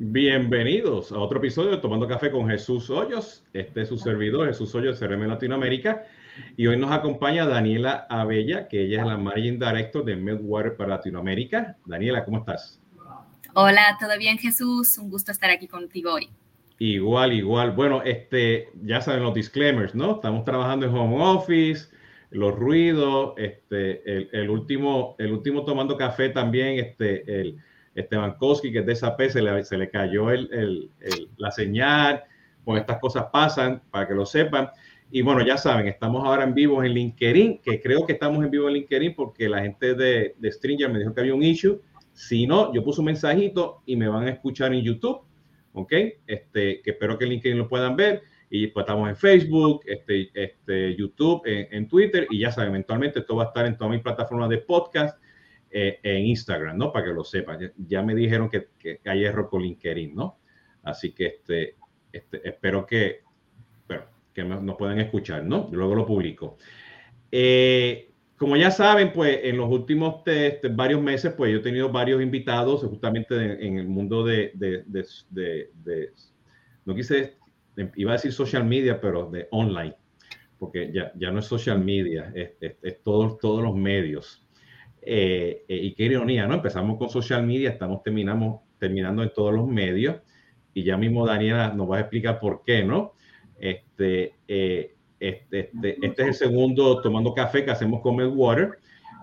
Bienvenidos a otro episodio de Tomando Café con Jesús Hoyos. Este es su servidor, Jesús Hoyos, CRM Latinoamérica. Y hoy nos acompaña Daniela Abella, que ella es la Managing Director de Medwater para Latinoamérica. Daniela, ¿cómo estás? Hola, ¿todo bien Jesús? Un gusto estar aquí contigo hoy. Igual, igual. Bueno, este, ya saben los disclaimers, ¿no? Estamos trabajando en home office, los ruidos, este, el, último, el último tomando café también, este, el Esteban Koski, que es de esa se le, se le cayó el, la señal, pues estas cosas pasan, para que lo sepan. Y bueno, ya saben, estamos ahora en vivo en LinkedIn, que creo que estamos en vivo en LinkedIn porque la gente de, de Stringer me dijo que había un issue. Si no, yo puse un mensajito y me van a escuchar en YouTube, ¿ok? Este, que espero que LinkedIn lo puedan ver. Y pues estamos en Facebook, este, este, YouTube, en, en Twitter y ya saben, eventualmente esto va a estar en todas mis plataformas de podcast eh, en Instagram, ¿no? Para que lo sepan. Ya, me dijeron que, hay error con LinkedIn, ¿no? Así que este, este espero que, bueno, que nos puedan escuchar, ¿no? Luego lo publico. Eh, como ya saben, pues en los últimos este, varios meses, pues yo he tenido varios invitados justamente en, el mundo de, de, de, no quise, iba a decir social media, pero de online, porque ya, ya no es social media, es, es todos, todos los medios. Eh, eh, y qué ironía, ¿no? Empezamos con social media, estamos terminamos, terminando en todos los medios y ya mismo Daniela nos va a explicar por qué, ¿no? Este, eh, este, este, este, es el segundo tomando café que hacemos con Medwater.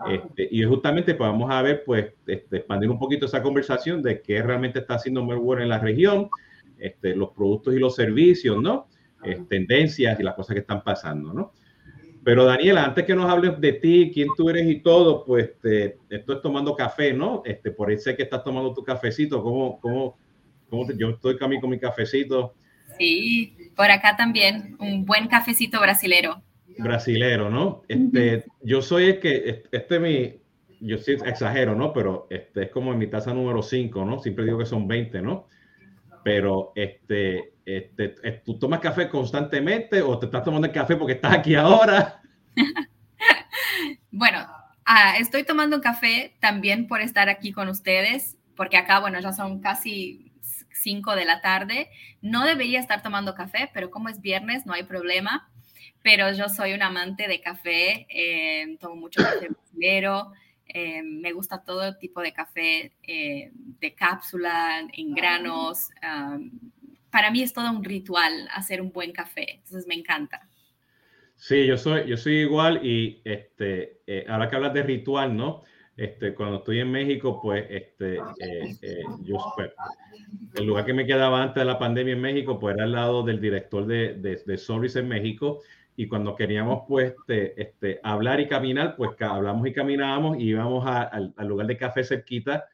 Este, y justamente pues, vamos a ver, pues, este, expandir un poquito esa conversación de qué realmente está haciendo Medwater en la región, este, los productos y los servicios, ¿no? tendencias y las cosas que están pasando, ¿no? Pero Daniela, antes que nos hables de ti, quién tú eres y todo, pues te, estoy tomando café, ¿no? Este, por ahí sé que estás tomando tu cafecito. ¿Cómo, cómo, cómo yo estoy camino con mi cafecito? Sí, por acá también, un buen cafecito brasilero. Brasilero, ¿no? Este, Yo soy el que, este, mi, yo sí exagero, ¿no? Pero este es como en mi taza número 5, ¿no? Siempre digo que son 20, ¿no? Pero este, este, eh, ¿tú tomas café constantemente o te estás tomando el café porque estás aquí ahora? bueno, ah, estoy tomando café también por estar aquí con ustedes, porque acá, bueno, ya son casi 5 de la tarde. No debería estar tomando café, pero como es viernes, no hay problema. Pero yo soy un amante de café, eh, tomo mucho café brasileño, eh, me gusta todo tipo de café eh, de cápsula, en granos. Para mí es todo un ritual hacer un buen café, entonces me encanta. Sí, yo soy, yo soy igual y este, eh, ahora que hablas de ritual, ¿no? Este, cuando estoy en México, pues, este, yo, pues, el lugar que me quedaba antes de la pandemia en México, pues era al lado del director de, de, de Service en México y cuando queríamos pues este, este, hablar y caminar, pues hablamos y caminábamos y íbamos al lugar de café cerquita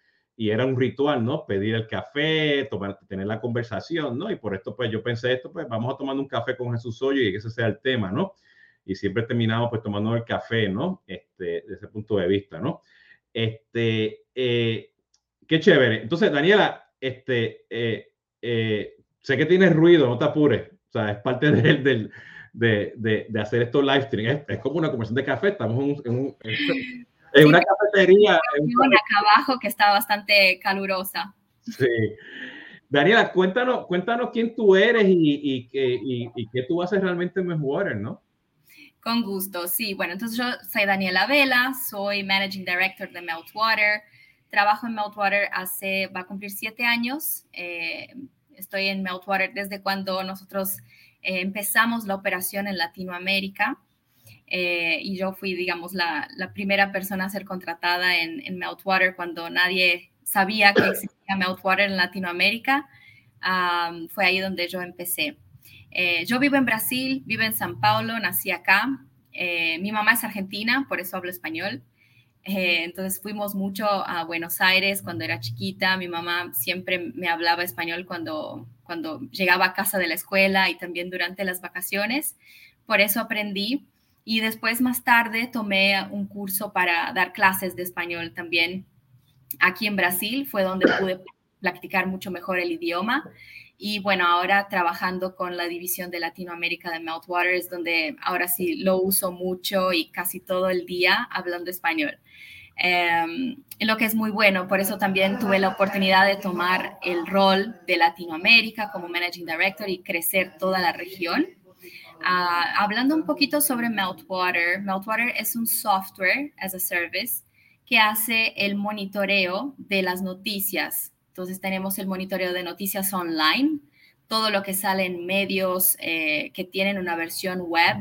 y era un ritual, ¿no? Pedir el café, tomar, tener la conversación, ¿no? Y por esto pues yo pensé esto, pues vamos a tomar un café con Jesús Hoyo y que ese sea el tema, ¿no? Y siempre terminamos pues tomando el café, ¿no? Este, desde ese punto de vista, ¿no? Este, eh, qué chévere. Entonces, Daniela, este, eh, eh, sé que tienes ruido, no te apures, o sea, es parte del, del de, de, de hacer estos live streams. Es, como una conversación de café, estamos en, en, una cafetería. Una acá abajo que está bastante calurosa. Sí. Daniela, cuéntanos, cuéntanos quién tú eres y, y, y, y qué tú haces realmente en Meltwater, ¿no? Con gusto, sí. Bueno, entonces yo soy Daniela Vela, soy Managing Director de Meltwater. Trabajo en Meltwater hace, va a cumplir siete años. Eh, estoy en Meltwater desde cuando nosotros eh, empezamos la operación en Latinoamérica eh, y yo fui, digamos, la, primera persona a ser contratada en, en, Meltwater cuando nadie sabía que existía Meltwater en Latinoamérica. fue ahí donde yo empecé. Eh, yo vivo en Brasil, vivo en San Paulo, nací acá. mi mamá es argentina, por eso hablo español. entonces fuimos mucho a Buenos Aires cuando era chiquita. Mi mamá siempre me hablaba español cuando, cuando llegaba a casa de la escuela y también durante las vacaciones. Por eso aprendí. Y después, más tarde, tomé un curso para dar clases de español también aquí en Brasil. Fue donde pude practicar mucho mejor el idioma. Y bueno, ahora trabajando con la división de Latinoamérica de Meltwater es donde ahora sí lo uso mucho y casi todo el día hablando español. Em, lo que es muy bueno, por eso también tuve la oportunidad de tomar el rol de Latinoamérica como Managing Director y crecer toda la región. Ah, hablando un poquito sobre Meltwater, Meltwater es un software as a service que hace el monitoreo de las noticias. Entonces tenemos el monitoreo de noticias online, todo lo que sale en medios eh, que tienen una versión web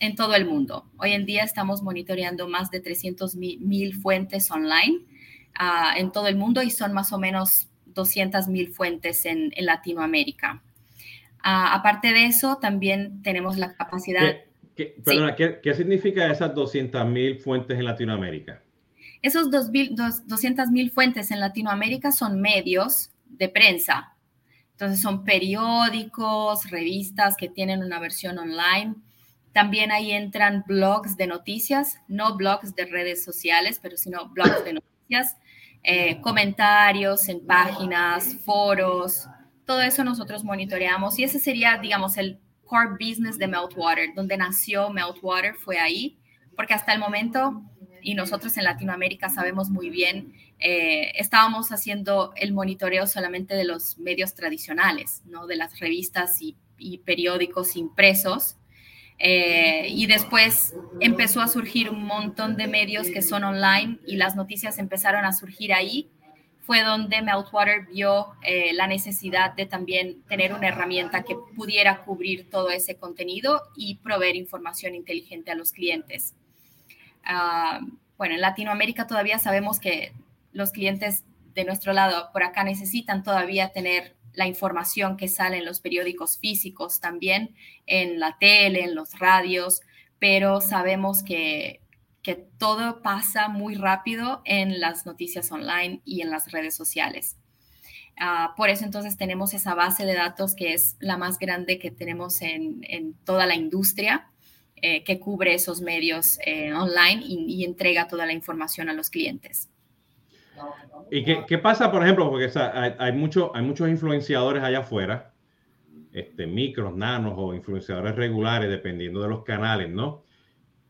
en todo el mundo. Hoy en día estamos monitoreando más de 300 mil fuentes online ah, en todo el mundo y son más o menos 200 mil fuentes en Latinoamérica. Ah, aparte de eso, también tenemos la capacidad... ¿Qué, perdona, ¿qué, significa esas 200.000 fuentes en Latinoamérica? Esos 200.000 fuentes en Latinoamérica son medios de prensa. Entonces son periódicos, revistas que tienen una versión online. También ahí entran blogs de noticias, no blogs de redes sociales, pero sino blogs de noticias, eh, comentarios en páginas, foros, todo eso nosotros monitoreamos y ese sería, digamos, el core business de Meltwater, donde nació Meltwater, fue ahí, porque hasta el momento, y nosotros en Latinoamérica sabemos muy bien, eh, estábamos haciendo el monitoreo solamente de los medios tradicionales, ¿no? de las revistas y, periódicos impresos. Eh, y después empezó a surgir un montón de medios que son online y las noticias empezaron a surgir ahí fue donde Meltwater vio eh, la necesidad de también tener una herramienta que pudiera cubrir todo ese contenido y proveer información inteligente a los clientes. Ah, bueno, en Latinoamérica todavía sabemos que los clientes de nuestro lado por acá necesitan todavía tener la información que sale en los periódicos físicos, también en la tele, en los radios, pero sabemos que que todo pasa muy rápido en las noticias online y en las redes sociales. Ah, por eso entonces tenemos esa base de datos que es la más grande que tenemos en, toda la industria, eh, que cubre esos medios eh, online y, entrega toda la información a los clientes. ¿Y qué, pasa, por ejemplo? Porque hay, hay, mucho, hay muchos influenciadores allá afuera, este, micros, nanos o influenciadores regulares, dependiendo de los canales, ¿no?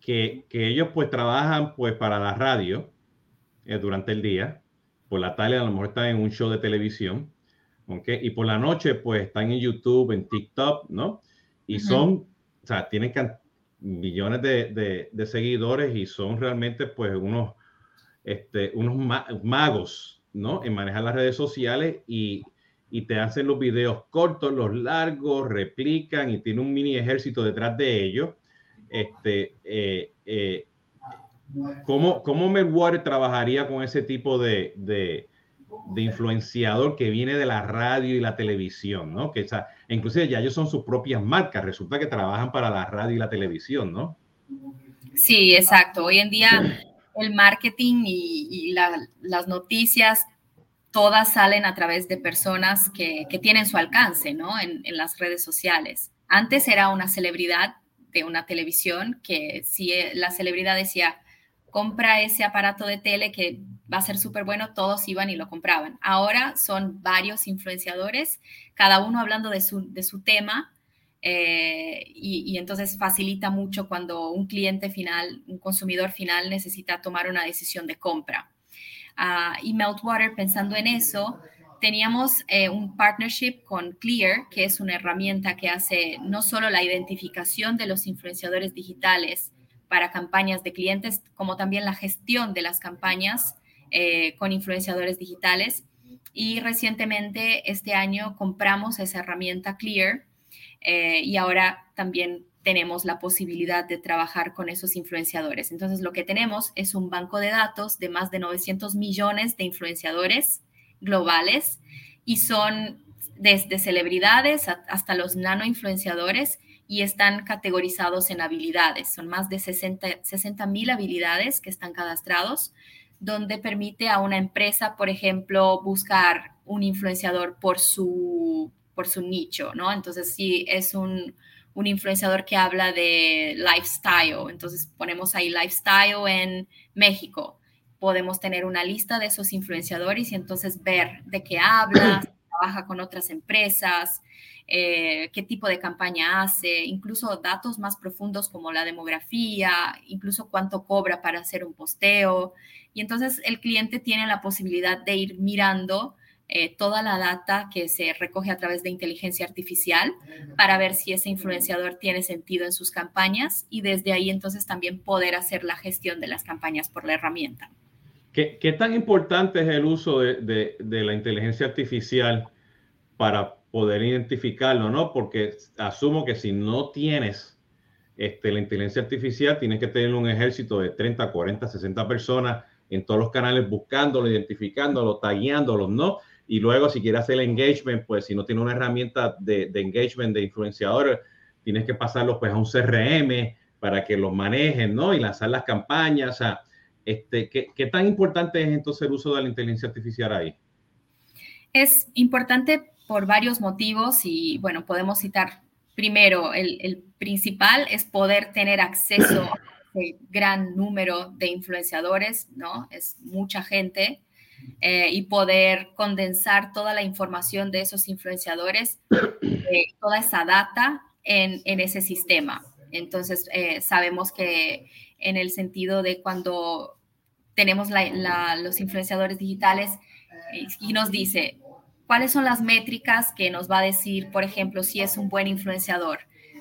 Que, ellos pues trabajan pues para la radio eh, durante el día, por la tarde a lo mejor están en un show de televisión, ¿okay? y por la noche pues están en YouTube, en TikTok, ¿no? Y son, o sea, tienen millones de, de, seguidores y son realmente pues unos, este, unos magos, ¿no? En manejar las redes sociales y, y te hacen los videos cortos, los largos, replican y tiene un mini ejército detrás de ellos este, eh, eh, ¿cómo, ¿Cómo Meltwater trabajaría con ese tipo de, de, influenciador que viene de la radio y la televisión, ¿no? Que esa, inclusive ya ellos son sus propias marcas, resulta que trabajan para la radio y la televisión, ¿no? Sí, exacto. Hoy en día el marketing y, las noticias todas salen a través de personas que, que tienen su alcance, ¿no? En, en, las redes sociales. Antes era una celebridad una televisión que si eh, la celebridad decía, compra ese aparato de tele que va a ser súper bueno, todos iban y lo compraban. Ahora son varios influenciadores, cada uno hablando de su, de su tema, eh, y, entonces facilita mucho cuando un cliente final, un consumidor final necesita tomar una decisión de compra. Uh, y Meltwater, pensando en eso, teníamos eh, un partnership con Clear, que es una herramienta que hace no solo la identificación de los influenciadores digitales para campañas de clientes, como también la gestión de las campañas eh, con influenciadores digitales. Y recientemente, este año, compramos esa herramienta Clear eh, y ahora también tenemos la posibilidad de trabajar con esos influenciadores. Entonces, lo que tenemos es un banco de datos de más de 900 millones de influenciadores globales y son desde celebridades hasta los nano influenciadores y están categorizados en habilidades. Son más de 60 mil habilidades que están cadastrados, donde permite a una empresa, por ejemplo, buscar un influenciador por su, por su nicho, ¿no? Entonces, si es un, un influenciador que habla de lifestyle, entonces ponemos ahí lifestyle en México podemos tener una lista de esos influenciadores y entonces ver de qué habla, trabaja con otras empresas, eh, qué tipo de campaña hace, incluso datos más profundos como la demografía, incluso cuánto cobra para hacer un posteo. Y entonces el cliente tiene la posibilidad de ir mirando eh, toda la data que se recoge a través de inteligencia artificial para ver si ese influenciador tiene sentido en sus campañas y desde ahí entonces también poder hacer la gestión de las campañas por la herramienta. ¿Qué, tan importante es el uso de, la inteligencia artificial para poder identificarlo, no? Porque asumo que si no tienes este, la inteligencia artificial, tienes que tener un ejército de 30, 40, 60 personas en todos los canales buscándolo, identificándolo, tagueándolo, ¿no? Y luego, si quieres hacer el engagement, pues si no tiene una herramienta de, engagement de influenciadores, tienes que pasarlo pues a un CRM para que los manejen, ¿no? Y lanzar las campañas. O este, ¿qué, ¿qué, tan importante es entonces el uso de la inteligencia artificial ahí? Es importante por varios motivos y, bueno, podemos citar primero, el, el principal es poder tener acceso a un gran número de influenciadores, ¿no? Es mucha gente eh, y poder condensar toda la información de esos influenciadores, eh, toda esa data en, en ese sistema. Entonces, eh, sabemos que en el sentido de cuando tenemos los influenciadores digitales y nos dice cuáles son las métricas que nos va a decir, por ejemplo, si es un buen influenciador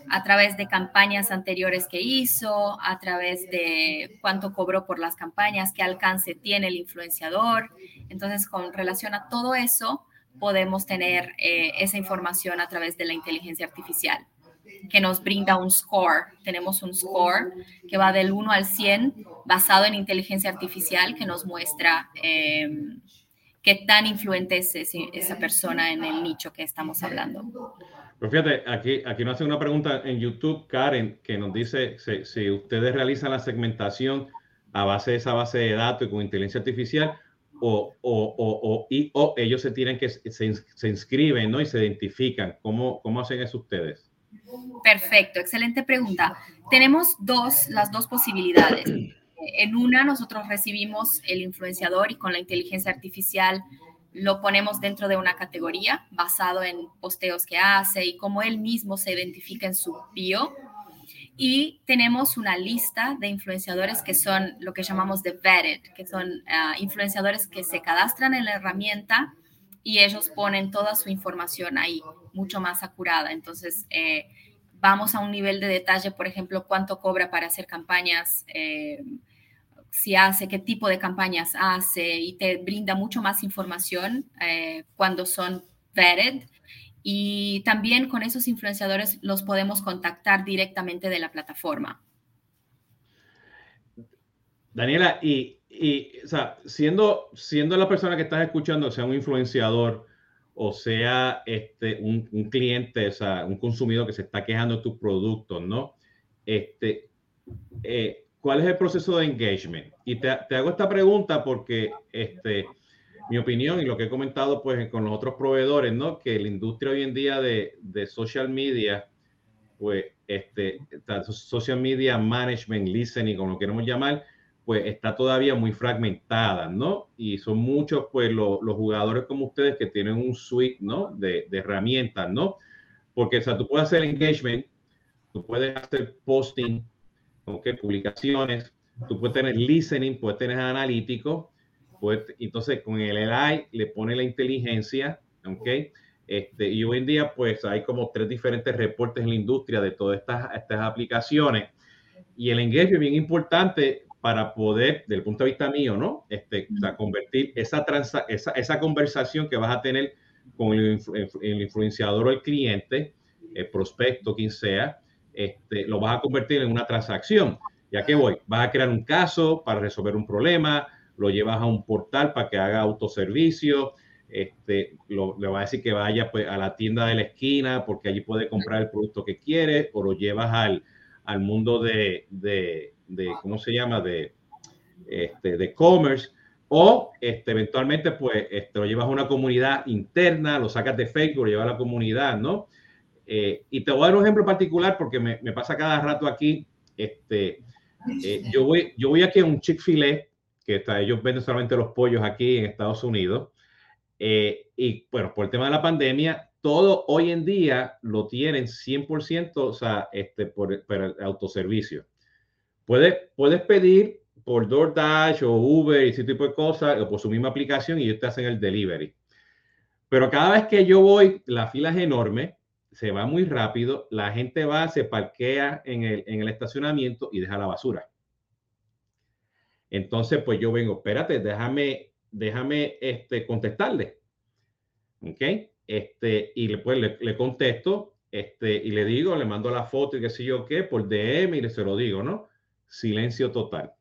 a través de campañas anteriores que hizo, a través de cuánto cobró por las campañas, qué alcance tiene el influenciador. Entonces, con relación a todo eso, podemos tener eh, esa información a través de la inteligencia artificial, que nos brinda un score. Tenemos un score que va del 1 al 100 basado en inteligencia artificial que nos muestra em, qué tan influente es esa persona en el nicho que estamos hablando. Pero fíjate, aquí, aquí nos hace una pregunta en YouTube, Karen, que nos dice si, ustedes realizan la segmentación a base de esa base de datos y con inteligencia artificial o, o, y, o ellos se tienen que se, inscriben ¿no? y se identifican. ¿Cómo, ¿Cómo hacen eso ustedes? Perfecto, excelente pregunta. Tenemos dos, las dos posibilidades. En una, nosotros recibimos el influenciador y con la inteligencia artificial lo ponemos dentro de una categoría basado en posteos que hace y cómo él mismo se identifica en su bio. Y tenemos una lista de influenciadores que son lo que llamamos de vetted, que son ah, influenciadores que se cadastran en la herramienta y ellos ponen toda su información ahí, mucho más acurada. Entonces, eh, vamos a un nivel de detalle, por ejemplo, cuánto cobra para hacer campañas. Eh, si hace, qué tipo de campañas hace y te brinda mucho más información eh, cuando son vetted. Y también con esos influenciadores los podemos contactar directamente de la plataforma. Daniela, y, siendo, siendo la persona que estás escuchando, sea un influenciador o sea este, un, un cliente, o sea, un consumidor que se está quejando de tus productos, ¿no? Este, eh, ¿Cuál es el proceso de engagement? Y te, hago esta pregunta porque este, mi opinión y lo que he comentado pues con los otros proveedores, ¿no? Que la industria hoy en día de, de social media, pues este, social media management, listening, como lo queremos llamar, pues está todavía muy fragmentada, ¿no? Y son muchos, pues, los jugadores como ustedes que tienen un suite, ¿no? De, de, herramientas, ¿no? Porque, o sea, tú puedes hacer engagement, tú puedes hacer posting, ¿ok? Publicaciones, tú puedes tener listening, puedes tener analítico, pues, entonces con el AI le pone la inteligencia, ¿ok? Este, y hoy en día, pues hay como tres diferentes reportes en la industria de todas estas, estas aplicaciones. Y el engagement es bien importante para poder, desde el punto de vista mío, ¿no? Este, convertir esa, esa, esa, conversación que vas a tener con el, el influenciador o el cliente, el prospecto, quien sea, este, lo vas a convertir en una transacción. ¿Ya qué voy? Vas a crear un caso para resolver un problema, lo llevas a un portal para que haga autoservicio, este, le vas a decir que vaya pues, a la tienda de la esquina porque allí puede comprar el producto que quiere, o lo llevas al, al mundo de, de, de, ¿cómo se llama? De, este, de commerce, o este, eventualmente pues este, lo llevas a una comunidad interna, lo sacas de Facebook, lo llevas a la comunidad, ¿no? Eh, y te voy a dar un ejemplo particular porque me, me pasa cada rato aquí. Este, eh, yo, voy, yo voy aquí a un Chick-fil-A, que está, ellos venden solamente los pollos aquí en Estados Unidos. Eh, y bueno, por el tema de la pandemia, todo hoy en día lo tienen 100%, o sea, este, por, por el autoservicio. Puedes, puedes pedir por DoorDash o Uber y ese tipo de cosas, o por su misma aplicación y ellos te hacen el delivery. Pero cada vez que yo voy, la fila es enorme, se va muy rápido, la gente va, se parquea en el, en el estacionamiento y deja la basura. Entonces, pues yo vengo, espérate, déjame, déjame este, contestarle. ¿Ok? Este, y le, pues, le, le, contesto este, y le digo, le mando la foto y qué sé yo qué, por DM y le se lo digo, ¿no? Silencio total.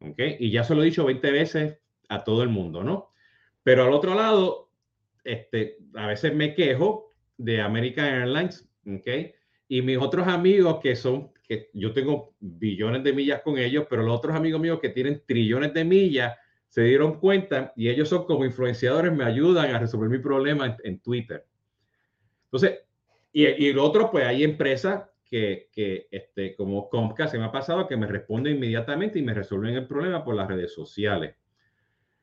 ¿Ok? Y ya se lo he dicho 20 veces a todo el mundo, ¿no? Pero al otro lado, este, a veces me quejo de American Airlines, ¿ok? Y mis otros amigos que son que yo tengo billones de millas con ellos, pero los otros amigos míos que tienen trillones de millas se dieron cuenta y ellos son como influenciadores, me ayudan a resolver mi problema en, Twitter. Entonces, y, y lo otro, pues hay empresas que, que, este, como Comcast se me ha pasado, que me responden inmediatamente y me resuelven el problema por las redes sociales.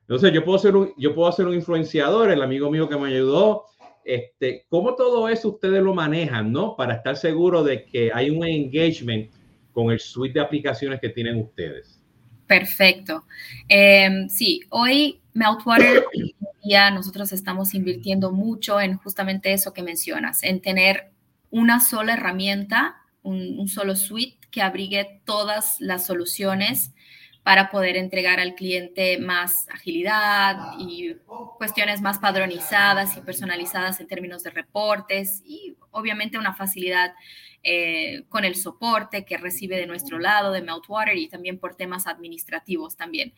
Entonces, yo puedo ser un, yo puedo ser un influenciador, el amigo mío que me ayudó, este, ¿Cómo todo eso ustedes lo manejan, no? Para estar seguro de que hay un engagement con el suite de aplicaciones que tienen ustedes. Perfecto. Eh, sí, hoy Meltwater, ya nosotros estamos invirtiendo mucho en justamente eso que mencionas, en tener una sola herramienta, un, solo suite que abrigue todas las soluciones para poder entregar al cliente más agilidad y cuestiones más padronizadas y personalizadas en términos de reportes y obviamente una facilidad eh, con el soporte que recibe de nuestro lado de Meltwater y también por temas administrativos también.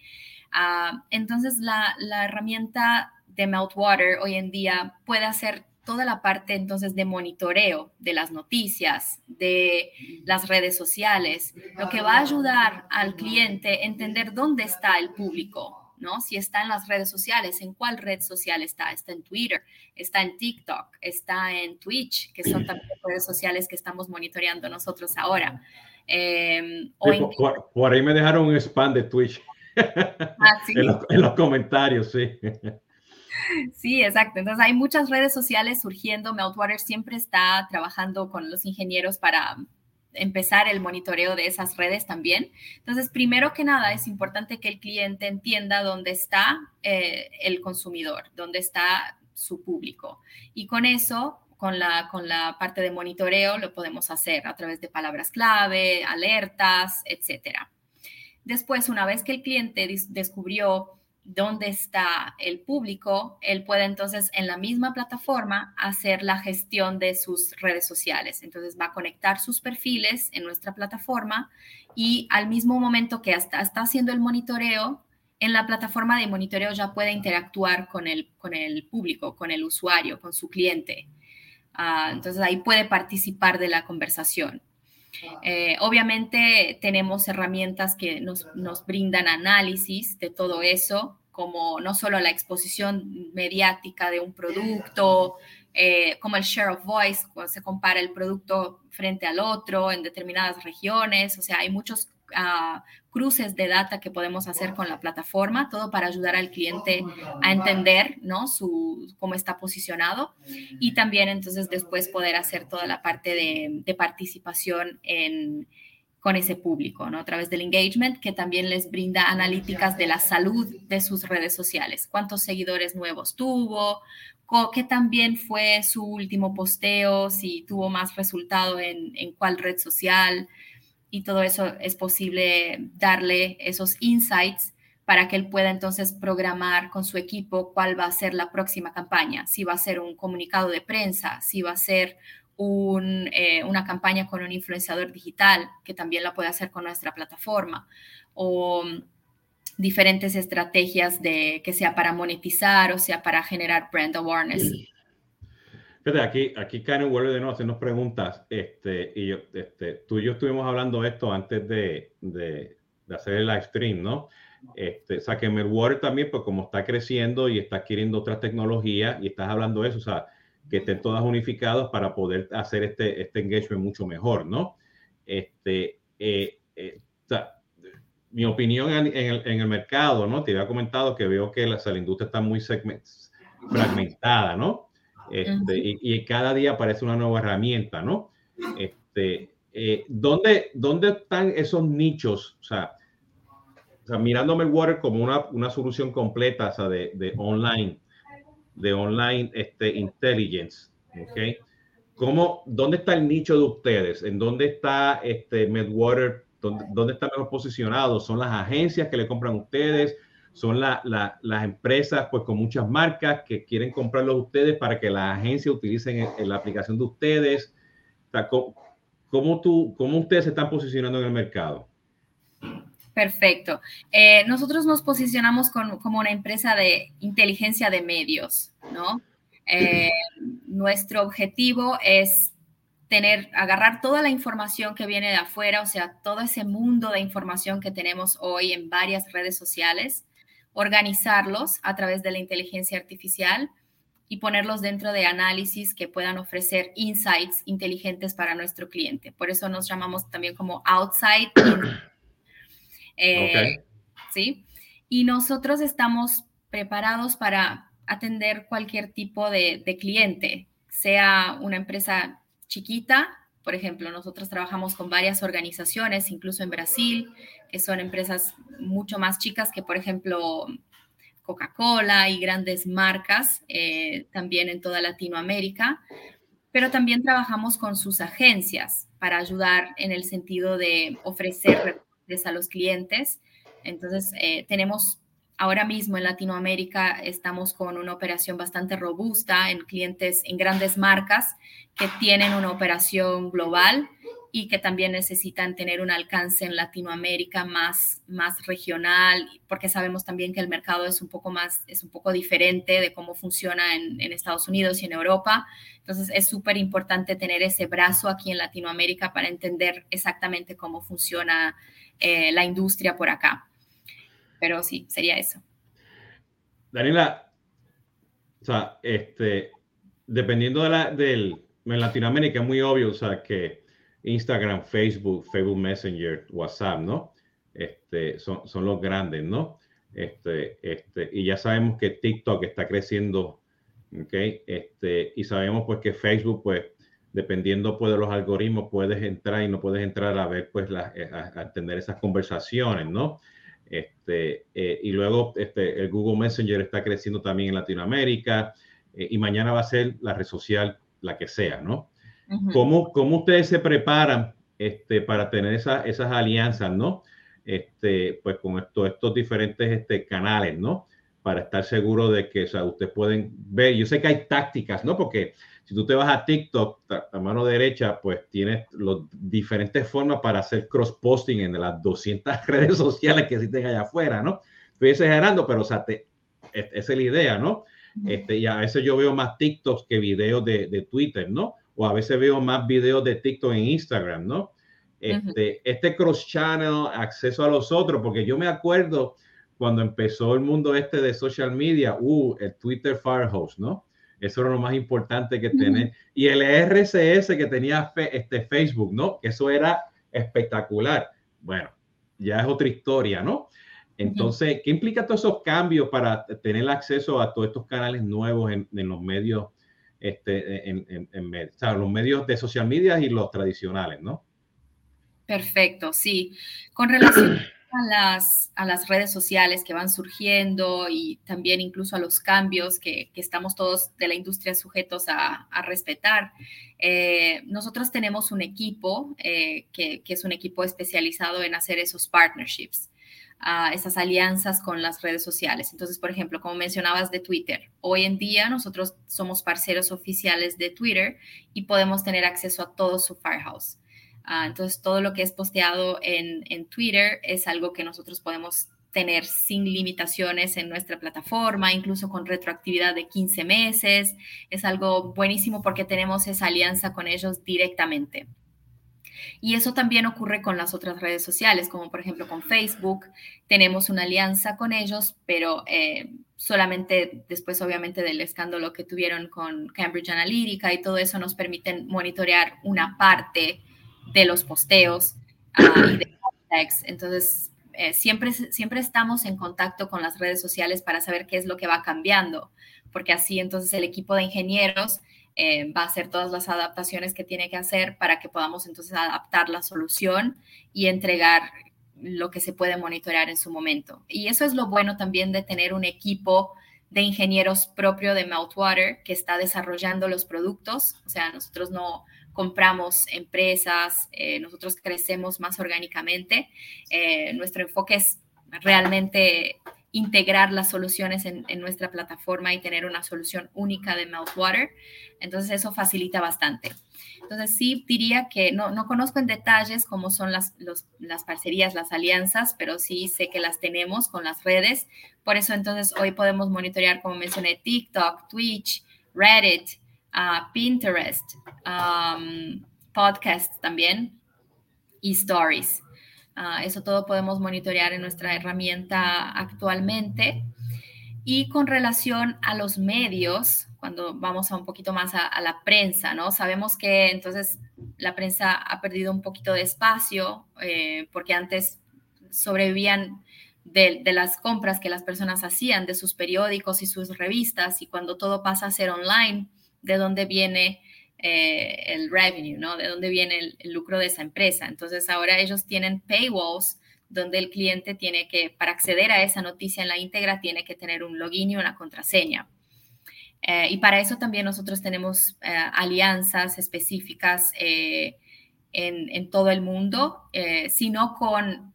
Uh, entonces la, la herramienta de Meltwater hoy en día puede hacer toda la parte entonces de monitoreo de las noticias, de las redes sociales, lo que va a ayudar al cliente a entender dónde está el público, ¿no? Si está en las redes sociales, en cuál red social está, está en Twitter, está en TikTok, está en Twitch, que son también redes sociales que estamos monitoreando nosotros ahora. Eh, por, ahí me dejaron un spam de Twitch. Ah, ¿sí? en, los, en los comentarios, sí. Sí, exacto. Entonces hay muchas redes sociales surgiendo. Meltwater siempre está trabajando con los ingenieros para empezar el monitoreo de esas redes también. Entonces, primero que nada, es importante que el cliente entienda dónde está eh, el consumidor, dónde está su público. Y con eso, con la, con la parte de monitoreo, lo podemos hacer a través de palabras clave, alertas, etcétera. Después, una vez que el cliente descubrió dónde está el público, él puede entonces en la misma plataforma hacer la gestión de sus redes sociales. Entonces va a conectar sus perfiles en nuestra plataforma y al mismo momento que está, está haciendo el monitoreo, en la plataforma de monitoreo ya puede interactuar con el, con el público, con el usuario, con su cliente. Uh, entonces ahí puede participar de la conversación. Eh, obviamente tenemos herramientas que nos, nos, brindan análisis de todo eso, como no solo la exposición mediática de un producto, eh, como el share of voice, cuando se compara el producto frente al otro en determinadas regiones, o sea, hay muchos cruces de data que podemos hacer con la plataforma, todo para ayudar al cliente a entender ¿no? Su, cómo está posicionado y también entonces después poder hacer toda la parte de, de participación en, con ese público, ¿no? A través del engagement, que también les brinda analíticas de la salud de sus redes sociales, cuántos seguidores nuevos tuvo, qué también fue su último posteo, si tuvo más resultado en, en cuál red social, y todo eso es posible darle esos insights para que él pueda entonces programar con su equipo cuál va a ser la próxima campaña, si va a ser un comunicado de prensa, si va a ser un, eh, una campaña con un influenciador digital, que también la puede hacer con nuestra plataforma, o diferentes estrategias de que sea para monetizar o sea para generar brand awareness aquí, aquí Karen vuelve de nuevo a hacernos preguntas. Este, y yo, este, tú y yo estuvimos hablando esto antes de, de, de hacer el live stream, ¿no? Este, o sea, que Meltwater también, pues como está creciendo y está adquiriendo otras tecnologías y estás hablando de eso, o sea, que estén todas unificadas para poder hacer este, este engagement mucho mejor, ¿no? Este, eh, eh, o sea, mi opinión en, el, en, el, mercado, ¿no? Te había comentado que veo que la, la industria está muy segmentada fragmentada, ¿no? Este, y, cada día aparece una nueva herramienta, ¿no? Este, eh, ¿dónde, ¿Dónde están esos nichos? O sea, o sea mirando Meltwater como una, una solución completa, o sea, de, de online, de online este, intelligence, ¿ok? ¿Cómo, ¿Dónde está el nicho de ustedes? ¿En dónde está este Medwater? ¿Dónde, dónde está mejor? ¿Son las agencias que le compran a ustedes? ¿Son la, la, las empresas pues con muchas marcas que quieren comprarlos a ustedes para que las agencias utilicen en, la aplicación de ustedes? ¿cómo, tú, ¿Cómo ustedes se están posicionando en el mercado? Perfecto. Eh, nosotros nos posicionamos como una empresa de inteligencia de medios, ¿no? Eh, nuestro objetivo es tener, agarrar toda la información que viene de afuera, o sea, todo ese mundo de información que tenemos hoy en varias redes sociales, organizarlos a través de la inteligencia artificial y ponerlos dentro de análisis que puedan ofrecer insights inteligentes para nuestro cliente. Por eso nos llamamos también como outside. Eh, ¿Sí? Y nosotros estamos preparados para atender cualquier tipo de, cliente, sea una empresa chiquita, por ejemplo, nosotros trabajamos con varias organizaciones, incluso en Brasil, que son empresas mucho más chicas que, por ejemplo, Coca-Cola y grandes marcas, eh, también en toda Latinoamérica, pero también trabajamos con sus agencias para ayudar en el sentido de ofrecer a los clientes. Entonces, eh, tenemos Ahora mismo en Latinoamérica estamos con una operación bastante robusta en clientes, en grandes marcas que tienen una operación global y que también necesitan tener un alcance en Latinoamérica más, más regional, porque sabemos también que el mercado es un poco más, es un poco diferente de cómo funciona en, Estados Unidos y en Europa. Entonces es súper importante tener ese brazo aquí en Latinoamérica para entender exactamente cómo funciona eh, la industria por acá. Pero sí, sería eso. Daniela, o sea, este, dependiendo de la, del, en Latinoamérica es muy obvio, o sea, que Instagram, Facebook, Facebook Messenger, WhatsApp, ¿no? Este, son, son los grandes, ¿no? Este, este, y ya sabemos que TikTok está creciendo, ¿ok? Este, y sabemos pues que Facebook, pues, dependiendo pues de los algoritmos, puedes entrar y no puedes entrar a ver, pues, la, a, a tener esas conversaciones, ¿no? Este, eh, y luego este, el Google Messenger está creciendo también en Latinoamérica eh, y mañana va a ser la red social la que sea, ¿no? ¿Cómo, ¿Cómo, ustedes se preparan este, para tener esa, esas alianzas, ¿no? Este, pues con todos estos diferentes este, canales, ¿no? Para estar seguro de que, o sea, ustedes pueden ver, yo sé que hay tácticas, ¿no? Porque si tú te vas a TikTok, a mano derecha, pues tienes las diferentes formas para hacer cross-posting en las 200 redes sociales que existen allá afuera, ¿no? Estoy exagerando, pero o sea, te, esa es la idea, ¿no? Este, y a veces yo veo más TikToks que videos de, de, Twitter, ¿no? O a veces veo más videos de TikTok en Instagram, ¿no? Este, este cross-channel, acceso a los otros, porque yo me acuerdo cuando empezó el mundo este de social media, uh, el Twitter Firehouse, ¿no? Eso era lo más importante que tener. Y el RCS que tenía este Facebook, ¿no? Eso era espectacular. Bueno, ya es otra historia, ¿no? Entonces, ¿qué implica todos esos cambios para tener acceso a todos estos canales nuevos en, los medios, este, en, en, los medios de social media y los tradicionales, ¿no? Perfecto, sí. Con relación a las, a las redes sociales que van surgiendo y también incluso a los cambios que, estamos todos de la industria sujetos a, respetar. Eh, nosotros tenemos un equipo eh, que, es un equipo especializado en hacer esos partnerships, uh, esas alianzas con las redes sociales. Entonces, por ejemplo, como mencionabas de Twitter, hoy en día nosotros somos parceros oficiales de Twitter y podemos tener acceso a todo su Firehouse. Ah, entonces, todo lo que es posteado en, Twitter es algo que nosotros podemos tener sin limitaciones en nuestra plataforma, incluso con retroactividad de 15 meses. Es algo buenísimo porque tenemos esa alianza con ellos directamente. Y eso también ocurre con las otras redes sociales, como por ejemplo con Facebook. Tenemos una alianza con ellos, pero eh, solamente después obviamente del escándalo que tuvieron con Cambridge Analytica y todo eso nos permiten monitorear una parte de los posteos ah, y de Entonces, eh, siempre, siempre estamos en contacto con las redes sociales para saber qué es lo que va cambiando, porque así entonces el equipo de ingenieros eh, va a hacer todas las adaptaciones que tiene que hacer para que podamos entonces adaptar la solución y entregar lo que se puede monitorear en su momento. Y eso es lo bueno también de tener un equipo de ingenieros propio de Meltwater que está desarrollando los productos. O sea, nosotros no compramos empresas, eh, nosotros crecemos más orgánicamente. Eh, nuestro enfoque es realmente integrar las soluciones en, nuestra plataforma y tener una solución única de Meltwater. Entonces eso facilita bastante. Entonces sí diría que no, no conozco en detalles cómo son las, las parcerías, las alianzas, pero sí sé que las tenemos con las redes. Por eso entonces hoy podemos monitorear, como mencioné, TikTok, Twitch, Reddit, Pinterest, um, podcast también y stories. Ah, eso todo podemos monitorear en nuestra herramienta actualmente. Y con relación a los medios, cuando vamos a un poquito más a, la prensa, ¿no? Sabemos que entonces la prensa ha perdido un poquito de espacio eh, porque antes sobrevivían de, las compras que las personas hacían de sus periódicos y sus revistas y cuando todo pasa a ser online, ¿de dónde viene eh, el revenue, ¿no? De dónde viene el, lucro de esa empresa. Entonces ahora ellos tienen paywalls donde el cliente tiene que, para acceder a esa noticia en la íntegra, tiene que tener un login y una contraseña. Eh, y para eso también nosotros tenemos eh, alianzas específicas en, todo el mundo, sino con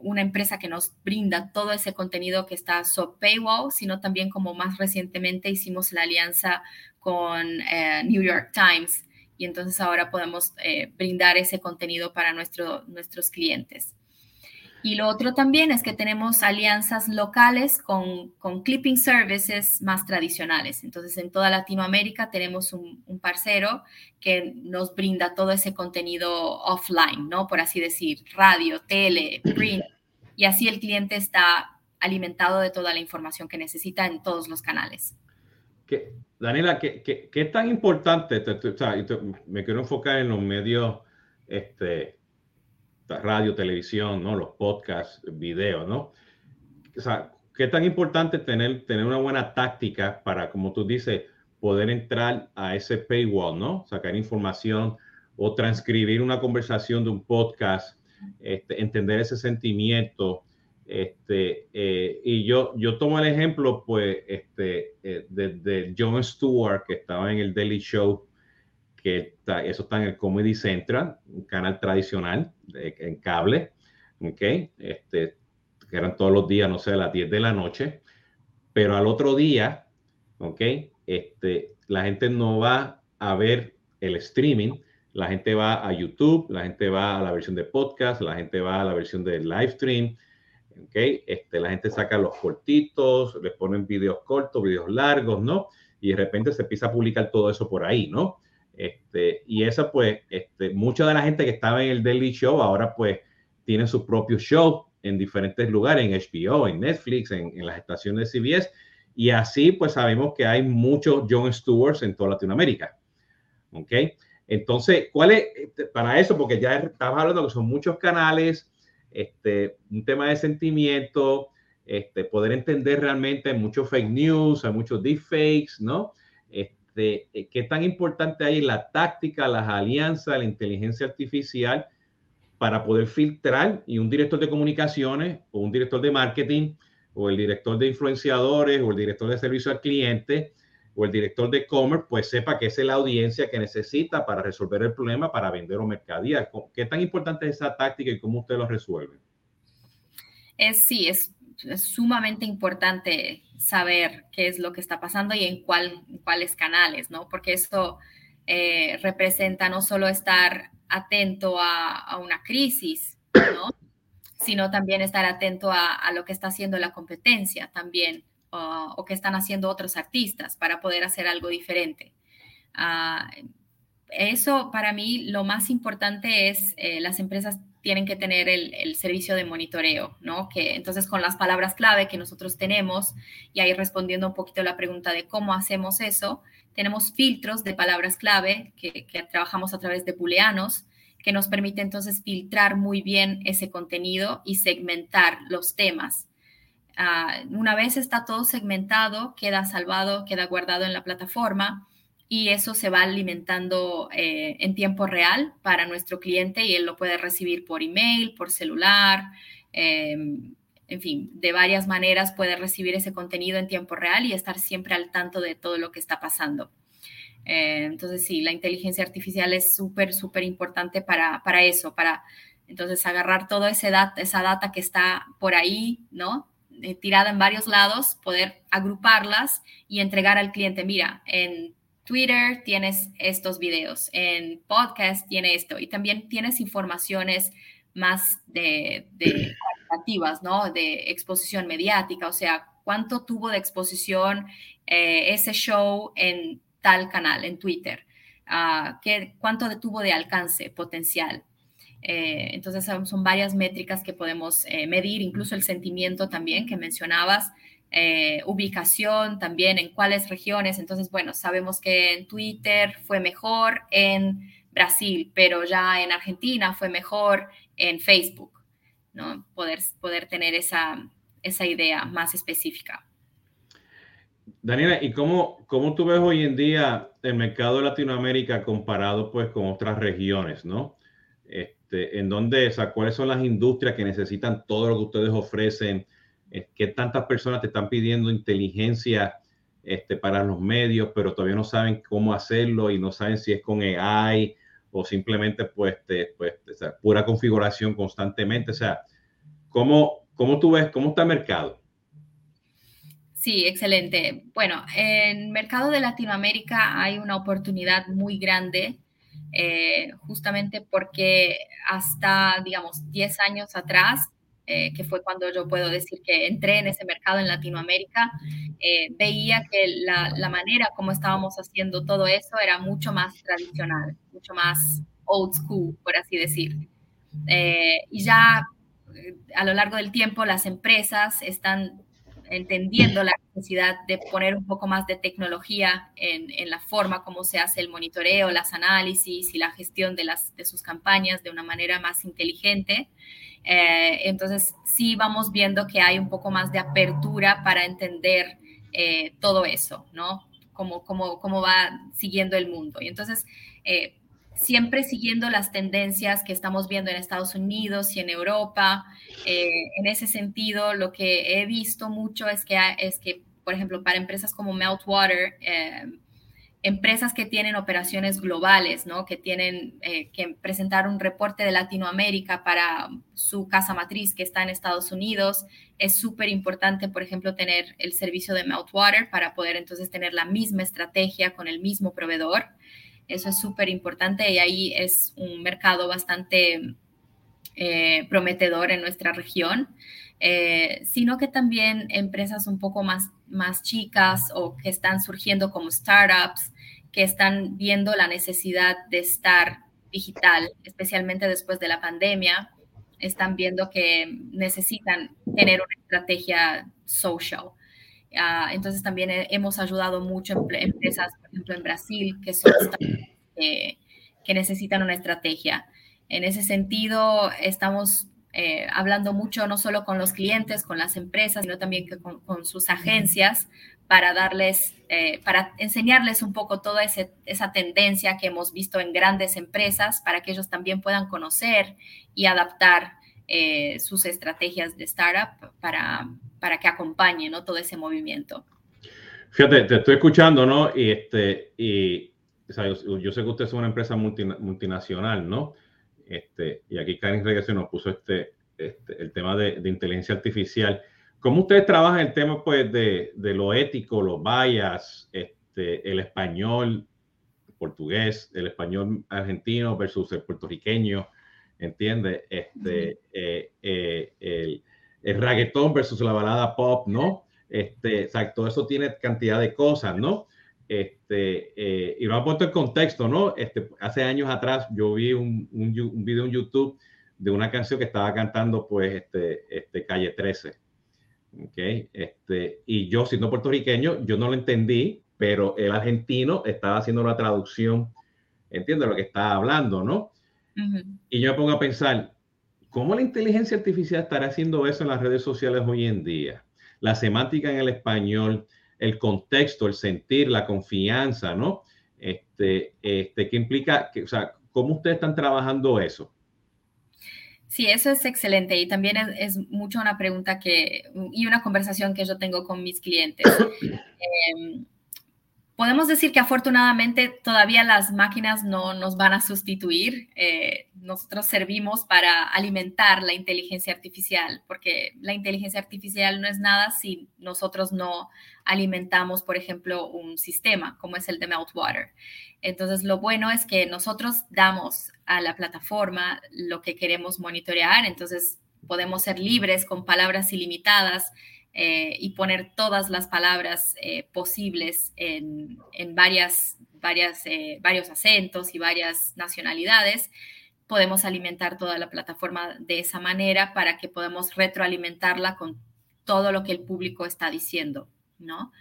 una empresa que nos brinda todo ese contenido que está sub paywall, sino también como más recientemente hicimos la alianza con eh, New York Times y entonces ahora podemos eh, brindar ese contenido para nuestro, nuestros clientes. Y lo otro también es que tenemos alianzas locales con, con clipping services más tradicionales. Entonces, en toda Latinoamérica tenemos un, un, parcero que nos brinda todo ese contenido offline, ¿no? Por así decir, radio, tele, print. Y así el cliente está alimentado de toda la información que necesita en todos los canales. Daniela, ¿qué, es tan importante? me quiero enfocar en los medios, este, radio, televisión, ¿no? los podcasts, videos, ¿no? O sea, ¿qué tan importante tener, tener una buena táctica para, como tú dices, poder entrar a ese paywall, ¿no? Sacar información o transcribir una conversación de un podcast, este, entender ese sentimiento, este, eh, y yo, yo tomo el ejemplo, pues, este, eh, de, Jon Stewart, que estaba en el Daily Show, que eso está en el Comedy Central, un canal tradicional en cable, ¿ok? Este, que eran todos los días, no sé, a las 10 de la noche, pero al otro día, ¿ok? Este, la gente no va a ver el streaming, la gente va a YouTube, la gente va a la versión de podcast, la gente va a la versión de live stream, ¿okay? Este, la gente saca los cortitos, le ponen videos cortos, videos largos, ¿no? Y de repente se empieza a publicar todo eso por ahí, ¿no? Este, y esa, pues, este, mucha de la gente que estaba en el Daily Show ahora, pues, tiene su propio show en diferentes lugares, en HBO, en Netflix, en, en las estaciones de CBS. Y así, pues, sabemos que hay muchos Jon Stewarts en toda Latinoamérica. ¿Ok? Entonces, ¿cuál es, este, para eso, porque ya estamos hablando que son muchos canales, este, un tema de sentimiento, este, poder entender realmente muchos fake news, hay muchos deepfakes, ¿no? Este, eh, ¿Qué tan importante hay la táctica, las alianzas, la inteligencia artificial para poder filtrar y un director de comunicaciones o un director de marketing o el director de influenciadores o el director de servicio al cliente o el director de e-commerce, pues sepa que esa es la audiencia que necesita para resolver el problema, para vender o mercadear. ¿Qué tan importante es esa táctica y cómo usted lo resuelve? Es, sí, es, sumamente importante saber qué es lo que está pasando y en, cuál, cuáles canales, ¿no? Porque esto eh, representa no solo estar atento a, una crisis, ¿no? sino también estar atento a, a, lo que está haciendo la competencia también o que están haciendo otros artistas para poder hacer algo diferente. Ah, eso para mí lo más importante es eh, las empresas tienen que tener el, servicio de monitoreo, ¿no? Que entonces con las palabras clave que nosotros tenemos, y ahí respondiendo un poquito la pregunta de cómo hacemos eso, tenemos filtros de palabras clave que, que trabajamos a través de booleanos, que nos permite entonces filtrar muy bien ese contenido y segmentar los temas Ah, una vez está todo segmentado, queda salvado, queda guardado en la plataforma y eso se va alimentando eh, en tiempo real para nuestro cliente y él lo puede recibir por email, por celular, em, en fin, de varias maneras puede recibir ese contenido en tiempo real y estar siempre al tanto de todo lo que está pasando. Eh, entonces, sí, la inteligencia artificial es súper, súper importante para, para eso, para entonces agarrar toda esa data, esa data que está por ahí, ¿no? Eh, tirada en varios lados, poder agruparlas y entregar al cliente, mira, en Twitter tienes estos videos, en podcast tiene esto y también tienes informaciones más de, de ¿no? De exposición mediática, o sea, cuánto tuvo de exposición eh, ese show en tal canal, en Twitter, uh, ¿qué, cuánto tuvo de alcance potencial. Eh, entonces son, varias métricas que podemos eh, medir, incluso el sentimiento también que mencionabas, ubicación también en cuáles regiones. Entonces, bueno, sabemos que en Twitter fue mejor en Brasil, pero ya en Argentina fue mejor en Facebook. ¿no? Poder, poder tener esa, esa idea más específica. Daniela, ¿y cómo, cómo tú ves hoy en día el mercado de Latinoamérica comparado pues con otras regiones, ¿no? Este, en donde, o sea, cuáles son las industrias que necesitan todo lo que ustedes ofrecen, eh, qué tantas personas te están pidiendo inteligencia este, para los medios, pero todavía no saben cómo hacerlo y no saben si es con AI o simplemente pues, pues pura configuración constantemente. O sea, ¿cómo, ¿cómo tú ves, cómo está el mercado? Sí, excelente. Bueno, en mercado de Latinoamérica hay una oportunidad muy grande, eh, justamente porque hasta, digamos, 10 años atrás eh, que fue cuando yo puedo decir que entré en ese mercado en Latinoamérica, eh, veía que la, la, manera como estábamos haciendo todo eso era mucho más tradicional, mucho más old school, por así decir. Y ya a lo largo del tiempo las empresas están entendiendo la necesidad de poner un poco más de tecnología en, en, la forma como se hace el monitoreo, las análisis y la gestión de, las, de sus campañas de una manera más inteligente. Eh, entonces, sí vamos viendo que hay un poco más de apertura para entender eh, todo eso, ¿no? Cómo, cómo, cómo, va siguiendo el mundo. Y entonces, eh, siempre siguiendo las tendencias que estamos viendo en Estados Unidos y en Europa. en ese sentido, lo que he visto mucho es que, es que por ejemplo, para empresas como Meltwater, empresas que tienen operaciones globales, ¿no? que tienen eh, que presentar un reporte de Latinoamérica para su casa matriz que está en Estados Unidos. Es súper importante, por ejemplo, tener el servicio de Meltwater para poder entonces tener la misma estrategia con el mismo proveedor. Eso es súper importante y ahí es un mercado bastante eh, prometedor en nuestra región. Eh, sino que también empresas un poco más, más chicas o que están surgiendo como startups, que están viendo la necesidad de estar digital, especialmente después de la pandemia, están viendo que necesitan tener una estrategia social. Ah, entonces también hemos ayudado mucho a empresas, por ejemplo, en Brasil, que son que necesitan una estrategia. En ese sentido, estamos eh, hablando mucho no solo con los clientes, con las empresas, sino también con, sus agencias para darles, eh, para enseñarles un poco toda esa tendencia que hemos visto en grandes empresas para que ellos también puedan conocer y adaptar eh, sus estrategias de startup para, para que acompañen todo ese movimiento. Fíjate, te estoy escuchando, ¿no? Y, este, y yo, sé que usted es una empresa multinacional, ¿no? Este, y aquí Karin Regresión nos puso este, este, el tema de, inteligencia artificial. ¿Cómo ustedes trabajan el tema pues, de, lo ético, los bias, este, el español portugués, el español argentino versus el puertorriqueño, ¿entiendes? Este, eh, eh, el, el, reggaetón versus la balada pop, ¿no? Este, todo eso tiene cantidad de cosas, ¿no? Este, eh, y lo ha puesto en contexto, ¿no? Este, hace años atrás yo vi un, un, video en YouTube de una canción que estaba cantando, pues, este, este Calle 13. Okay, este, y yo, siendo puertorriqueño, yo no lo entendí, pero el argentino estaba haciendo la traducción, entiende lo que estaba hablando, ¿no? Y yo me pongo a pensar, ¿cómo la inteligencia artificial estará haciendo eso en las redes sociales hoy en día? la semántica en el español, el contexto, el sentir, la confianza, ¿no? Este, este, ¿Qué implica? O sea, ¿cómo ustedes están trabajando eso? Sí, eso es excelente y también es, mucho una pregunta que y una conversación que yo tengo con mis clientes. Em, podemos decir que afortunadamente todavía las máquinas no nos van a sustituir. Eh, nosotros servimos para alimentar la inteligencia artificial, porque la inteligencia artificial no es nada si nosotros no alimentamos, por ejemplo, un sistema como es el de Meltwater. Entonces, lo bueno es que nosotros damos a la plataforma lo que queremos monitorear, entonces podemos ser libres con palabras ilimitadas eh, y poner todas las palabras eh, posibles en, varias, varias, eh, varios acentos y varias nacionalidades, podemos alimentar toda la plataforma de esa manera para que podamos retroalimentarla con todo lo que el público está diciendo, ¿no?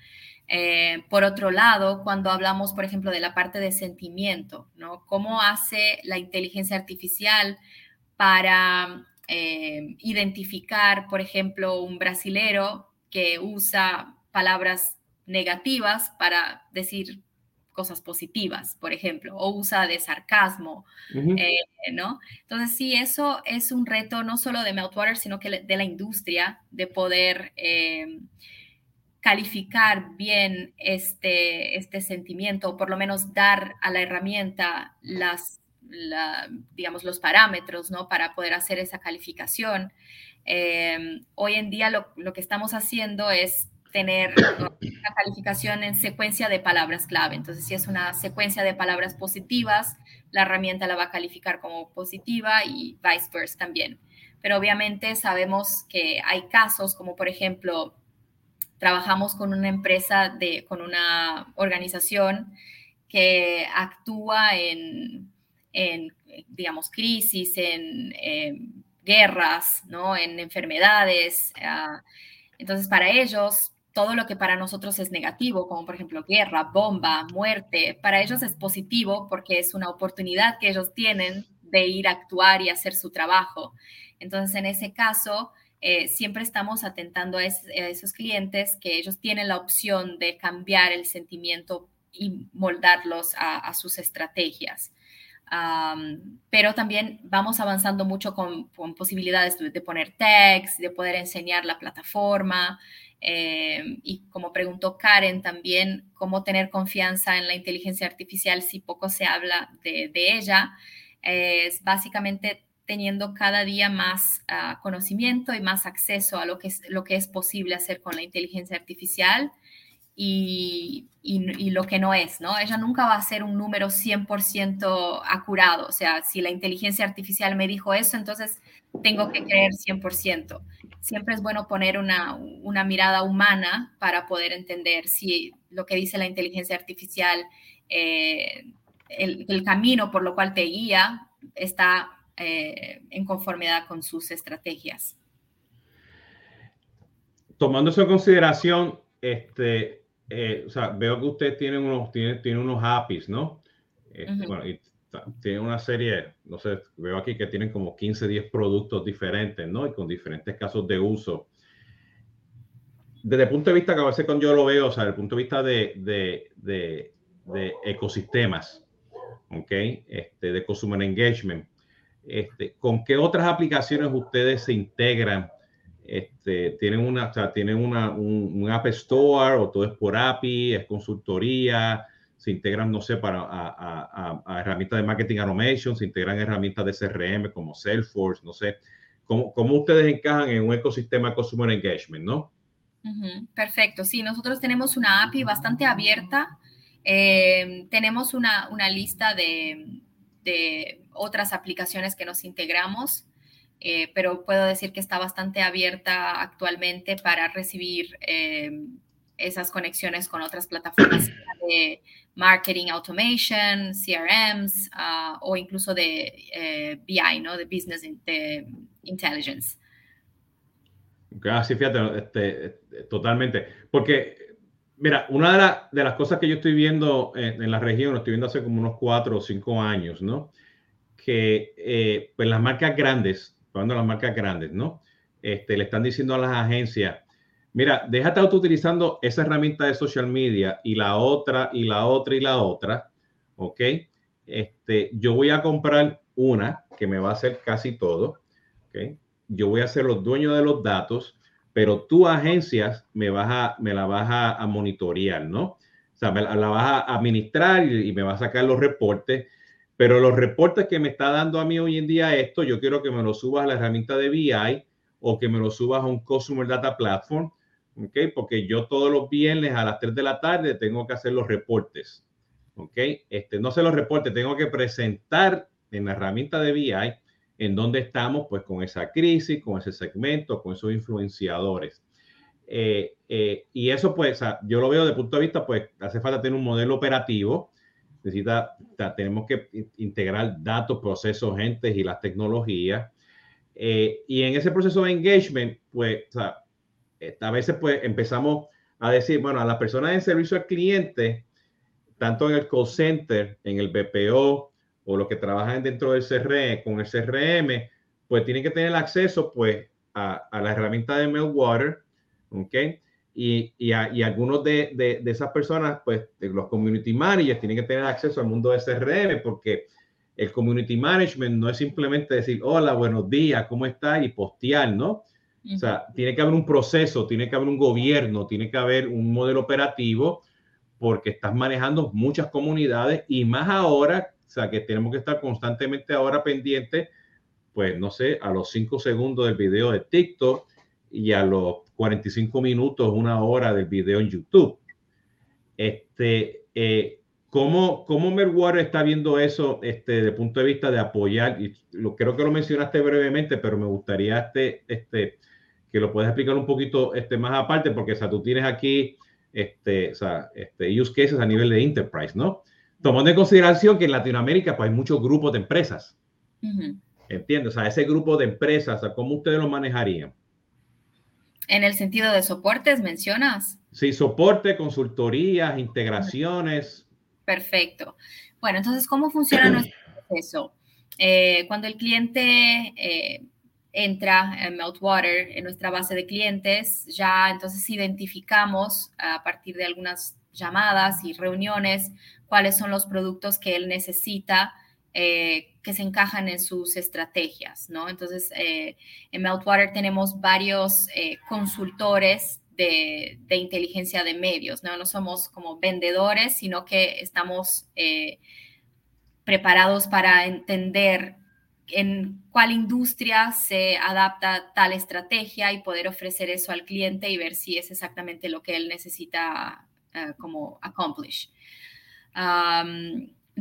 por otro lado, cuando hablamos, por ejemplo, de la parte de sentimiento, ¿no? ¿Cómo hace la inteligencia artificial para eh, identificar, por ejemplo, un brasilero que usa palabras negativas para decir cosas positivas, por ejemplo, o usa de sarcasmo, eh, ¿no? Entonces, sí, eso es un reto no solo de Meltwater, sino que de la industria, de poder eh, calificar bien este, este sentimiento, o por lo menos dar a la herramienta las digamos, los parámetros, ¿no? Para poder hacer esa calificación. Em, hoy en día lo, lo, que estamos haciendo es tener una calificación en secuencia de palabras clave. Entonces, si es una secuencia de palabras positivas, la herramienta la va a calificar como positiva y vice versa también. Pero obviamente sabemos que hay casos como, por ejemplo, trabajamos con una empresa, de, con una organización que actúa en en, digamos, crisis, en, guerras, ¿no? En enfermedades. Ah, entonces, para ellos, todo lo que para nosotros es negativo, como por ejemplo guerra, bomba, muerte, para ellos es positivo porque es una oportunidad que ellos tienen de ir a actuar y hacer su trabajo. Entonces, en ese caso, eh, siempre estamos atentando a, esos clientes que ellos tienen la opción de cambiar el sentimiento y moldarlos a sus estrategias pero también vamos avanzando mucho con, posibilidades de, poner tags, de poder enseñar la plataforma. Em, y como preguntó Karen también, cómo tener confianza en la inteligencia artificial si poco se habla de, ella, es básicamente teniendo cada día más ah, conocimiento y más acceso a lo que, es, lo que es posible hacer con la inteligencia artificial y, lo que no es, ¿no? Ella nunca va a ser un número 100% acurado, o sea, si la inteligencia artificial me dijo eso, entonces tengo que creer 100%. Siempre es bueno poner una, mirada humana para poder entender si lo que dice la inteligencia artificial, eh, el, camino por lo cual te guía está eh, en conformidad con sus estrategias. Tomando eso en consideración, este, eh, o sea, veo que usted tiene unos, tiene, tiene unos APIs, ¿no? Este, bueno, y tiene una serie, no sé, veo aquí que tienen como 15, 10 productos diferentes, ¿no? Y con diferentes casos de uso. Desde el punto de vista que a veces cuando yo lo veo, o sea, desde el punto de vista de, de, de, de ecosistemas, ¿ok? Este, de consumer engagement, este, ¿con qué otras aplicaciones ustedes se integran este, tienen una, o sea, tienen una, un, App Store o todo es por API, es consultoría, se integran, no sé, para herramientas de marketing automation, se integran herramientas de CRM como Salesforce, no sé, ¿cómo, cómo ustedes encajan en un ecosistema de Consumer Engagement, no? perfecto, sí, nosotros tenemos una API bastante abierta, eh, tenemos una, una lista de, de otras aplicaciones que nos integramos. Eh, pero puedo decir que está bastante abierta actualmente para recibir eh, esas conexiones con otras plataformas de marketing automation, CRMs ah, o incluso de eh, BI, ¿no? De Business Intelligence. Ah, sí, fíjate, este, totalmente. Porque, mira, una de, las cosas que yo estoy viendo en, la región, lo estoy viendo hace como unos cuatro o cinco años, ¿no? Que pues las marcas grandes hablando las marcas grandes, ¿no? Este, le están diciendo a las agencias, mira, déjate utilizando esa herramienta de social media y la otra y la otra y la otra, ¿ok? Este, yo voy a comprar una que me va a hacer casi todo, ¿ok? Yo voy a ser los dueños de los datos, pero tú agencias me, vas a, me la vas a, monitorear, ¿no? O sea, me la, vas a administrar y, y me va a sacar los reportes pero los reportes que me está dando a mí hoy en día esto, yo quiero que me lo subas a la herramienta de BI o que me lo subas a un Customer Data Platform, ¿ok? Porque yo todos los viernes a las 3 de la tarde tengo que hacer los reportes, ¿ok? Este, no sé los reportes, tengo que presentar en la herramienta de BI en dónde estamos, pues con esa crisis, con ese segmento, con esos influenciadores. Eh, eh, y eso, pues, yo lo veo de punto de vista, pues, hace falta tener un modelo operativo necesita, tenemos que integrar datos, procesos, gentes y las tecnologías. Eh, y en ese proceso de engagement, pues, a veces pues empezamos a decir, bueno, a las personas en servicio al cliente, tanto en el call center, en el BPO o los que trabajan dentro del CRM, con el CRM, pues tienen que tener acceso pues a, a la herramienta de Meltwater, ¿ok? Y, y, algunos de, de, esas personas, pues los community managers, tienen que tener acceso al mundo de CRM porque el community management no es simplemente decir, hola, buenos días, ¿cómo estás? Y postear, ¿no? O sea, tiene que haber un proceso, tiene que haber un gobierno, tiene que haber un modelo operativo porque estás manejando muchas comunidades y más ahora, o sea, que tenemos que estar constantemente ahora pendientes, pues no sé, a los cinco segundos del video de TikTok y a los 45 minutos, una hora del video en YouTube. Este, eh, ¿cómo, ¿Cómo Merwater está viendo eso este, desde el punto de vista de apoyar? Y lo, creo que lo mencionaste brevemente, pero me gustaría este, este, que lo puedas explicar un poquito este, más aparte, porque o sea, tú tienes aquí este, o sea, este, use cases a nivel de enterprise, ¿no? Tomando en consideración que en Latinoamérica pues, hay muchos grupos de empresas. ¿Entiendes? O sea, ese grupo de empresas, ¿cómo ustedes lo manejarían? En el sentido de soportes, mencionas. Sí, soporte, consultorías, integraciones. Perfecto. Bueno, entonces, ¿cómo funciona nuestro proceso? Eh, cuando el cliente eh, entra en Meltwater, en nuestra base de clientes, ya entonces identificamos a partir de algunas llamadas y reuniones cuáles son los productos que él necesita eh, que se encajan en sus estrategias, ¿no? Entonces, eh, en Meltwater tenemos varios eh, consultores de, inteligencia de medios, ¿no? No somos como vendedores, sino que estamos preparados para entender en cuál industria se adapta tal estrategia y poder ofrecer eso al cliente y ver si es exactamente lo que él necesita como accomplish.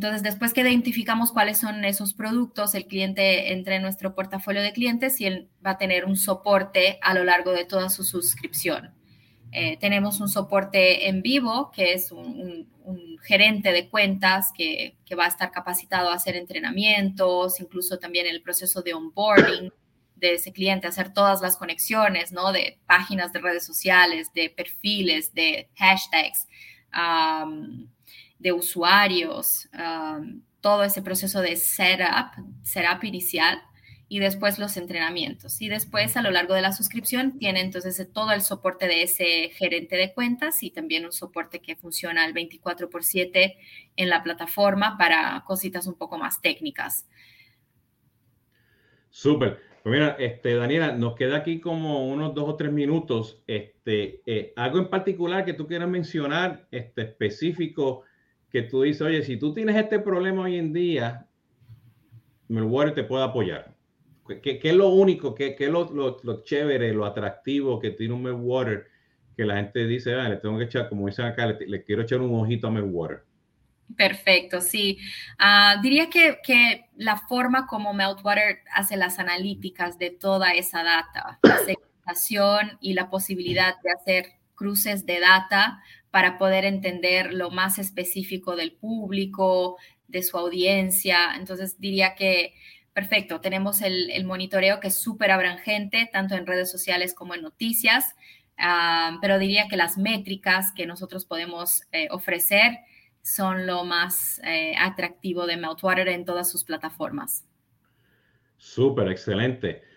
Entonces, después que identificamos cuáles son esos productos, el cliente entra en nuestro portafolio de clientes y él va a tener un soporte a lo largo de toda su suscripción. Eh, tenemos un soporte en vivo, que es un, gerente de cuentas que, va a estar capacitado a hacer entrenamientos, incluso también el proceso de onboarding de ese cliente, hacer todas las conexiones, ¿no? De páginas de redes sociales, de perfiles, de hashtags de usuarios, um, todo ese proceso de setup, setup inicial y después los entrenamientos. Y después a lo largo de la suscripción tiene entonces todo el soporte de ese gerente de cuentas y también un soporte que funciona al 24 por 7 en la plataforma para cositas un poco más técnicas. Súper. Pues mira, este, Daniela, nos queda aquí como unos dos o tres minutos. Este, eh, algo en particular que tú quieras mencionar, este, específico que tú dices, oye, si tú tienes este problema hoy en día, Melwater te puede apoyar. ¿Qué, qué es lo único, qué, qué es lo, lo, chévere, lo atractivo que tiene un Melwater que la gente dice, ah, le tengo que echar, como dicen acá, le, quiero echar un ojito a Meltwater? Perfecto, sí. Uh, diría que, que, la forma como Meltwater hace las analíticas de toda esa data, la segmentación y la posibilidad de hacer cruces de data para poder entender lo más específico del público, de su audiencia. Entonces diría que, perfecto, tenemos el, monitoreo que es súper abrangente, tanto en redes sociales como en noticias, ah, pero diría que las métricas que nosotros podemos eh, ofrecer son lo más eh, atractivo de Meltwater en todas sus plataformas. Súper, excelente.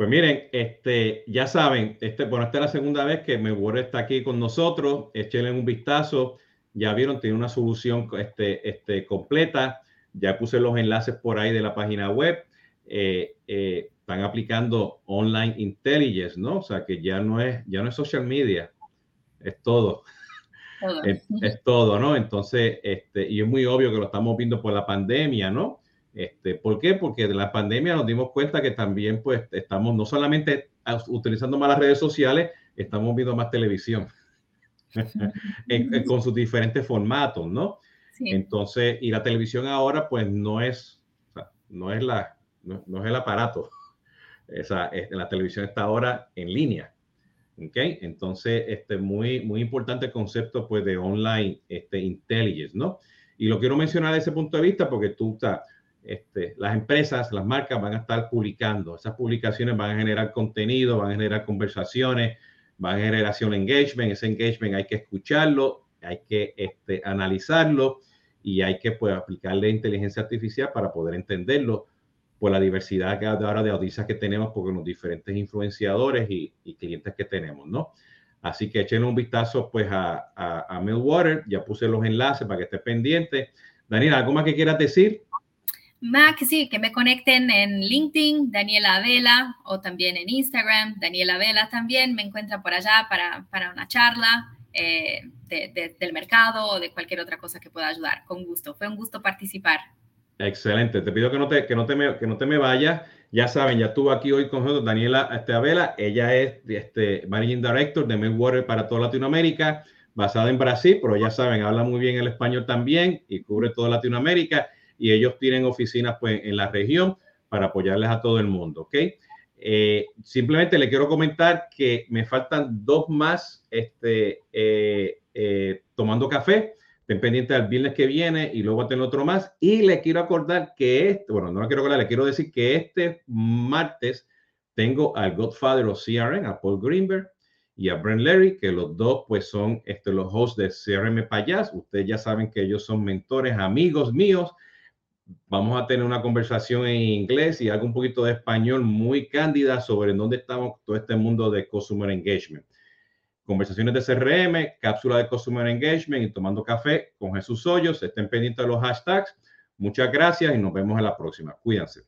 Pues miren, este, ya saben, este, bueno, esta es la segunda vez que Melword está aquí con nosotros. Échenle un vistazo. Ya vieron, tiene una solución este, este, completa. Ya puse los enlaces por ahí de la página web. Eh, eh, están aplicando online intelligence, ¿no? O sea, que ya no es, ya no es social media, es todo. Es, es, todo, ¿no? Entonces, este, y es muy obvio que lo estamos viendo por la pandemia, ¿no? Este, ¿Por qué? Porque de la pandemia nos dimos cuenta que también pues estamos no solamente utilizando más las redes sociales, estamos viendo más televisión con sus diferentes formatos, ¿no? Entonces, y la televisión ahora pues no es, no es la, no, es el aparato. Esa, la televisión está ahora en línea. ¿ok? Entonces, este, muy, muy importante el concepto pues de online este, intelligence, ¿no? Y lo quiero mencionar desde ese punto de vista porque tú, estás este, las empresas, las marcas van a estar publicando. Esas publicaciones van a generar contenido, van a generar conversaciones, van a generar engagement. Ese engagement hay que escucharlo, hay que este, analizarlo y hay que pues, aplicarle inteligencia artificial para poder entenderlo por la diversidad que ahora de audiencias que tenemos, porque los diferentes influenciadores y, clientes que tenemos, ¿no? Así que echen un vistazo pues a, a, a Millwater, ya puse los enlaces para que esté pendiente. Daniel, ¿algo más que quieras decir? Que sí, que me conecten en LinkedIn, Daniela Vela, o también en Instagram, Daniela Vela también, me encuentra por allá para, para una charla eh, del mercado o de cualquier otra cosa que pueda ayudar. Con gusto, fue un gusto participar. Excelente, te pido que no te, que no te, me, que no te me vayas. Ya saben, ya estuvo aquí hoy con nosotros Daniela este, Vela, ella es este, Managing Director de Melwater para toda Latinoamérica, basada en Brasil, pero ya saben, habla muy bien el español también y cubre toda Latinoamérica y ellos tienen oficinas pues, en la región para apoyarles a todo el mundo, ¿ok? Eh, simplemente le quiero comentar que me faltan dos más este, eh, eh, tomando café. Estén pendientes al viernes que viene y luego tener otro más. Y le quiero acordar que este, bueno, no le quiero acordar, le quiero decir que este martes tengo al Godfather of CRM, a Paul Greenberg y a Brent Larry, que los dos pues son este, los hosts de CRM Payas. Ustedes ya saben que ellos son mentores, amigos míos vamos a tener una conversación en inglés y algo un poquito de español muy cándida sobre dónde estamos todo este mundo de Customer Engagement. Conversaciones de CRM, cápsula de Customer Engagement y tomando café con Jesús Hoyos. Estén pendientes de los hashtags. Muchas gracias y nos vemos en la próxima. Cuídense.